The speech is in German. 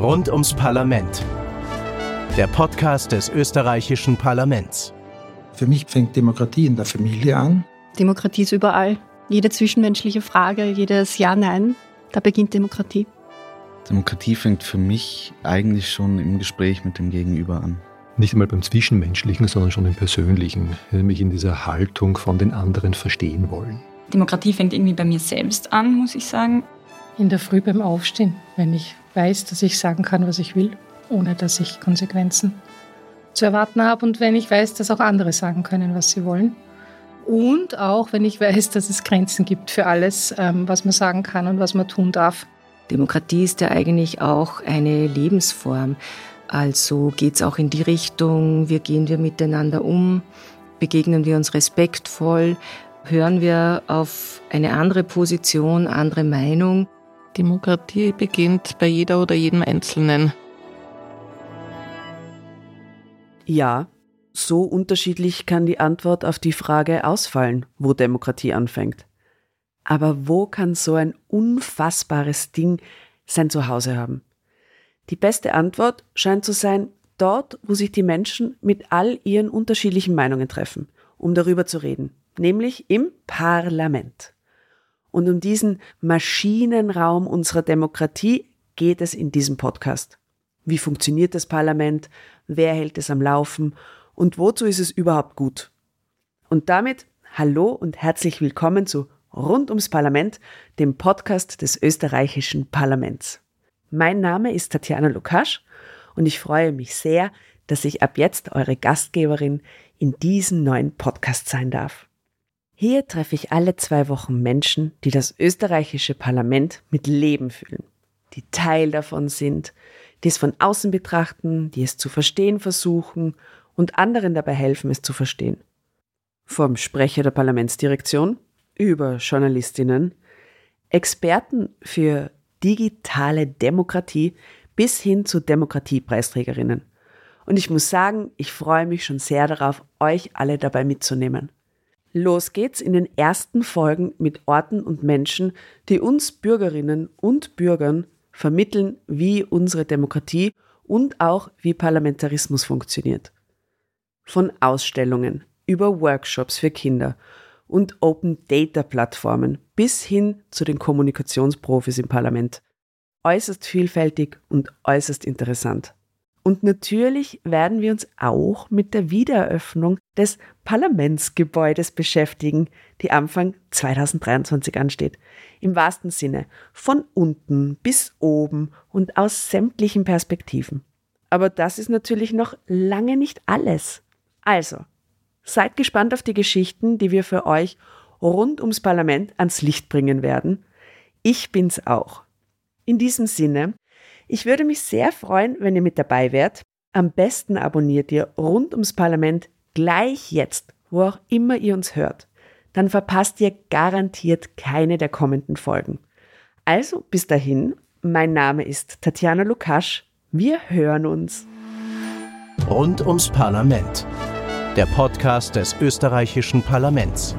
Rund ums Parlament. Der Podcast des österreichischen Parlaments. Für mich fängt Demokratie in der Familie an. Demokratie ist überall. Jede zwischenmenschliche Frage, jedes Ja, Nein, da beginnt Demokratie. Demokratie fängt für mich eigentlich schon im Gespräch mit dem Gegenüber an. Nicht einmal beim Zwischenmenschlichen, sondern schon im Persönlichen, nämlich in dieser Haltung von den anderen verstehen wollen. Demokratie fängt irgendwie bei mir selbst an, muss ich sagen. In der Früh beim Aufstehen, wenn ich weiß, dass ich sagen kann, was ich will, ohne dass ich Konsequenzen zu erwarten habe und wenn ich weiß, dass auch andere sagen können, was sie wollen. Und auch wenn ich weiß, dass es Grenzen gibt für alles, ähm, was man sagen kann und was man tun darf. Demokratie ist ja eigentlich auch eine Lebensform. Also geht es auch in die Richtung, wie gehen wir miteinander um, begegnen wir uns respektvoll, hören wir auf eine andere Position, andere Meinung. Demokratie beginnt bei jeder oder jedem Einzelnen. Ja, so unterschiedlich kann die Antwort auf die Frage ausfallen, wo Demokratie anfängt. Aber wo kann so ein unfassbares Ding sein Zuhause haben? Die beste Antwort scheint zu sein, dort, wo sich die Menschen mit all ihren unterschiedlichen Meinungen treffen, um darüber zu reden, nämlich im Parlament. Und um diesen Maschinenraum unserer Demokratie geht es in diesem Podcast. Wie funktioniert das Parlament? Wer hält es am Laufen? Und wozu ist es überhaupt gut? Und damit hallo und herzlich willkommen zu Rund ums Parlament, dem Podcast des österreichischen Parlaments. Mein Name ist Tatjana Lukasch und ich freue mich sehr, dass ich ab jetzt eure Gastgeberin in diesem neuen Podcast sein darf. Hier treffe ich alle zwei Wochen Menschen, die das österreichische Parlament mit Leben füllen, die Teil davon sind, die es von außen betrachten, die es zu verstehen versuchen und anderen dabei helfen, es zu verstehen. Vom Sprecher der Parlamentsdirektion über Journalistinnen, Experten für digitale Demokratie bis hin zu Demokratiepreisträgerinnen. Und ich muss sagen, ich freue mich schon sehr darauf, euch alle dabei mitzunehmen. Los geht's in den ersten Folgen mit Orten und Menschen, die uns Bürgerinnen und Bürgern vermitteln, wie unsere Demokratie und auch wie Parlamentarismus funktioniert. Von Ausstellungen über Workshops für Kinder und Open Data Plattformen bis hin zu den Kommunikationsprofis im Parlament. Äußerst vielfältig und äußerst interessant. Und natürlich werden wir uns auch mit der Wiedereröffnung des Parlamentsgebäudes beschäftigen, die Anfang 2023 ansteht. Im wahrsten Sinne, von unten bis oben und aus sämtlichen Perspektiven. Aber das ist natürlich noch lange nicht alles. Also, seid gespannt auf die Geschichten, die wir für euch rund ums Parlament ans Licht bringen werden. Ich bin's auch. In diesem Sinne, ich würde mich sehr freuen, wenn ihr mit dabei wärt. Am besten abonniert ihr rund ums Parlament gleich jetzt, wo auch immer ihr uns hört. Dann verpasst ihr garantiert keine der kommenden Folgen. Also bis dahin, mein Name ist Tatjana Lukasch. Wir hören uns. Rund ums Parlament. Der Podcast des österreichischen Parlaments.